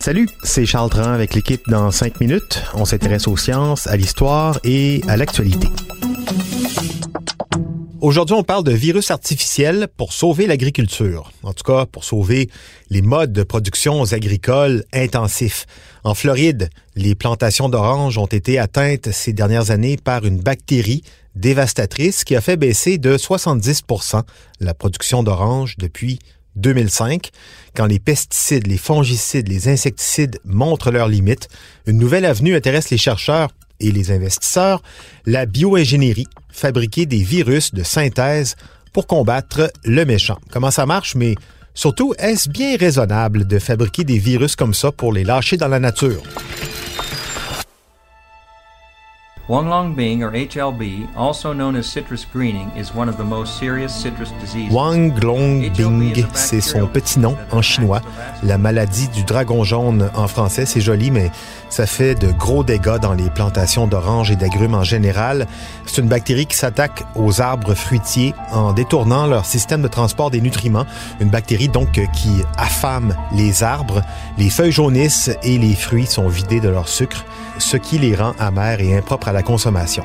Salut, c'est Charles Tran avec l'équipe dans 5 minutes. On s'intéresse aux sciences, à l'histoire et à l'actualité. Aujourd'hui, on parle de virus artificiels pour sauver l'agriculture. En tout cas, pour sauver les modes de production agricoles intensifs. En Floride, les plantations d'oranges ont été atteintes ces dernières années par une bactérie dévastatrice qui a fait baisser de 70% la production d'oranges depuis 2005, quand les pesticides, les fongicides, les insecticides montrent leurs limites, une nouvelle avenue intéresse les chercheurs et les investisseurs, la bioingénierie, fabriquer des virus de synthèse pour combattre le méchant. Comment ça marche, mais surtout, est-ce bien raisonnable de fabriquer des virus comme ça pour les lâcher dans la nature? Huanglongbing, or HLB, also known as citrus greening, is one of the most serious citrus diseases. Huanglongbing, c'est son petit nom en chinois. La maladie du dragon jaune en français, c'est joli, mais ça fait de gros dégâts dans les plantations d'oranges et d'agrumes en général. C'est une bactérie qui s'attaque aux arbres fruitiers en détournant leur système de transport des nutriments. Une bactérie donc qui affame les arbres. Les feuilles jaunissent et les fruits sont vidés de leur sucre ce qui les rend amers et impropres à la consommation.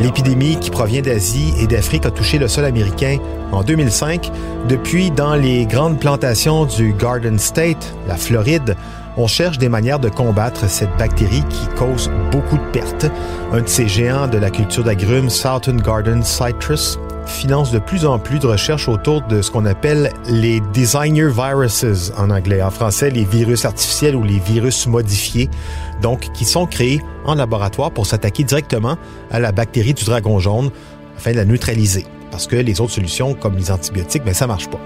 L'épidémie qui provient d'Asie et d'Afrique a touché le sol américain en 2005. Depuis, dans les grandes plantations du Garden State, la Floride, on cherche des manières de combattre cette bactérie qui cause beaucoup de pertes. Un de ces géants de la culture d'agrumes, Southern Garden Citrus, finance de plus en plus de recherches autour de ce qu'on appelle les designer viruses en anglais. En français, les virus artificiels ou les virus modifiés, donc qui sont créés en laboratoire pour s'attaquer directement à la bactérie du dragon jaune afin de la neutraliser. Parce que les autres solutions, comme les antibiotiques, ben, ça marche pas.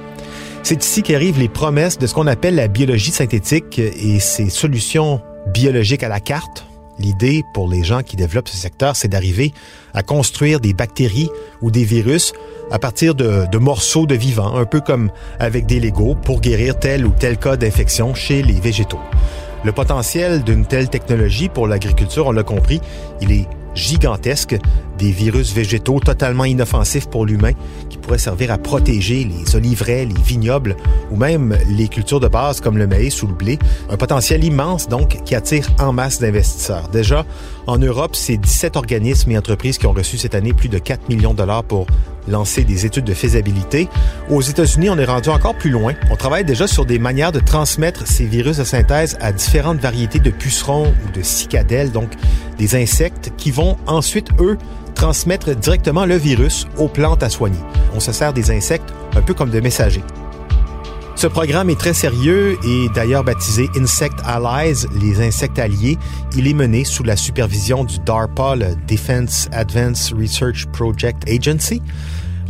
C'est ici qu'arrivent les promesses de ce qu'on appelle la biologie synthétique et ces solutions biologiques à la carte L'idée pour les gens qui développent ce secteur, c'est d'arriver à construire des bactéries ou des virus à partir de, morceaux de vivants, un peu comme avec des Legos, pour guérir tel ou tel cas d'infection chez les végétaux. Le potentiel d'une telle technologie pour l'agriculture, on l'a compris, il est gigantesque, des virus végétaux totalement inoffensifs pour l'humain qui pourraient servir à protéger les oliveraies, les vignobles ou même les cultures de base comme le maïs ou le blé. Un potentiel immense donc qui attire en masse d'investisseurs. Déjà, en Europe, c'est 17 organismes et entreprises qui ont reçu cette année plus de 4 millions de dollars pour lancer des études de faisabilité. Aux États-Unis, on est rendu encore plus loin. On travaille déjà sur des manières de transmettre ces virus de synthèse à différentes variétés de pucerons ou de cicadelles, donc des insectes qui vont ensuite, eux, transmettre directement le virus aux plantes à soigner. On se sert des insectes un peu comme de messagers. Ce programme est très sérieux et d'ailleurs baptisé Insect Allies, les insectes alliés. Il est mené sous la supervision du DARPA, le Defense Advanced Research Project Agency,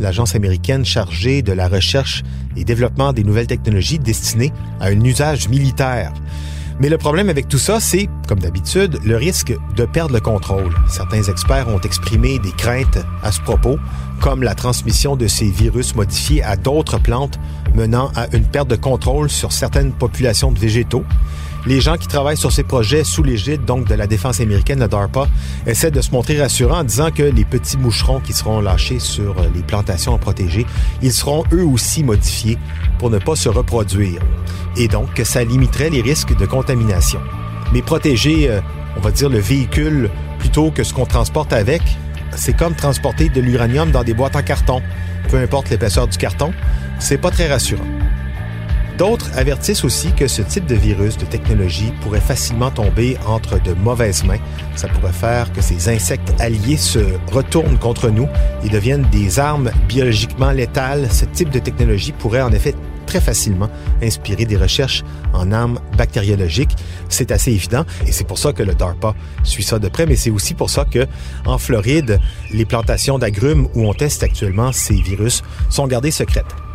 l'agence américaine chargée de la recherche et développement des nouvelles technologies destinées à un usage militaire. Mais le problème avec tout ça, c'est, comme d'habitude, le risque de perdre le contrôle. Certains experts ont exprimé des craintes à ce propos, comme la transmission de ces virus modifiés à d'autres plantes, menant à une perte de contrôle sur certaines populations de végétaux. Les gens qui travaillent sur ces projets sous l'égide donc de la défense américaine, la DARPA, essaient de se montrer rassurants en disant que les petits moucherons qui seront lâchés sur les plantations protégées, ils seront eux aussi modifiés pour ne pas se reproduire. Et donc que ça limiterait les risques de contamination. Mais protéger, euh, on va dire, le véhicule plutôt que ce qu'on transporte avec, c'est comme transporter de l'uranium dans des boîtes en carton. Peu importe l'épaisseur du carton, c'est pas très rassurant. D'autres avertissent aussi que ce type de virus, de technologie, pourrait facilement tomber entre de mauvaises mains. Ça pourrait faire que ces insectes alliés se retournent contre nous et deviennent des armes biologiquement létales. Ce type de technologie pourrait en effet très facilement inspirer des recherches en armes bactériologiques. C'est assez évident et c'est pour ça que le DARPA suit ça de près, mais c'est aussi pour ça que en Floride, les plantations d'agrumes où on teste actuellement ces virus sont gardées secrètes.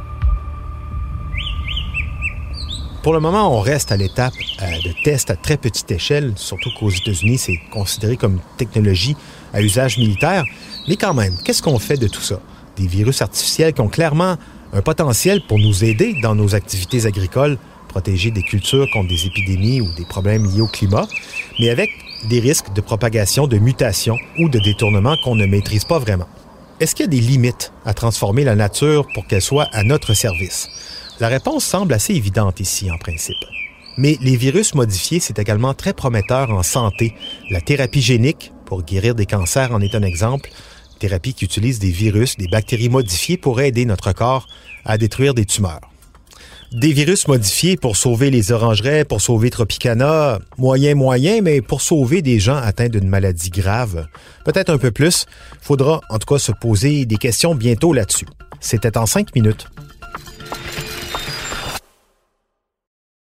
Pour le moment, on reste à l'étape euh, de test à très petite échelle, surtout qu'aux États-Unis, c'est considéré comme technologie à usage militaire. Mais quand même, qu'est-ce qu'on fait de tout ça? Des virus artificiels qui ont clairement un potentiel pour nous aider dans nos activités agricoles, protéger des cultures contre des épidémies ou des problèmes liés au climat, mais avec des risques de propagation, de mutation ou de détournement qu'on ne maîtrise pas vraiment. Est-ce qu'il y a des limites à transformer la nature pour qu'elle soit à notre service? La réponse semble assez évidente ici, en principe. Mais les virus modifiés, c'est également très prometteur en santé. La thérapie génique, pour guérir des cancers, en est un exemple. Thérapie qui utilise des virus, des bactéries modifiées pour aider notre corps à détruire des tumeurs. Des virus modifiés pour sauver les orangeraies, pour sauver Tropicana, moyen, moyen, mais pour sauver des gens atteints d'une maladie grave, peut-être un peu plus, faudra en tout cas se poser des questions bientôt là-dessus. C'était en cinq minutes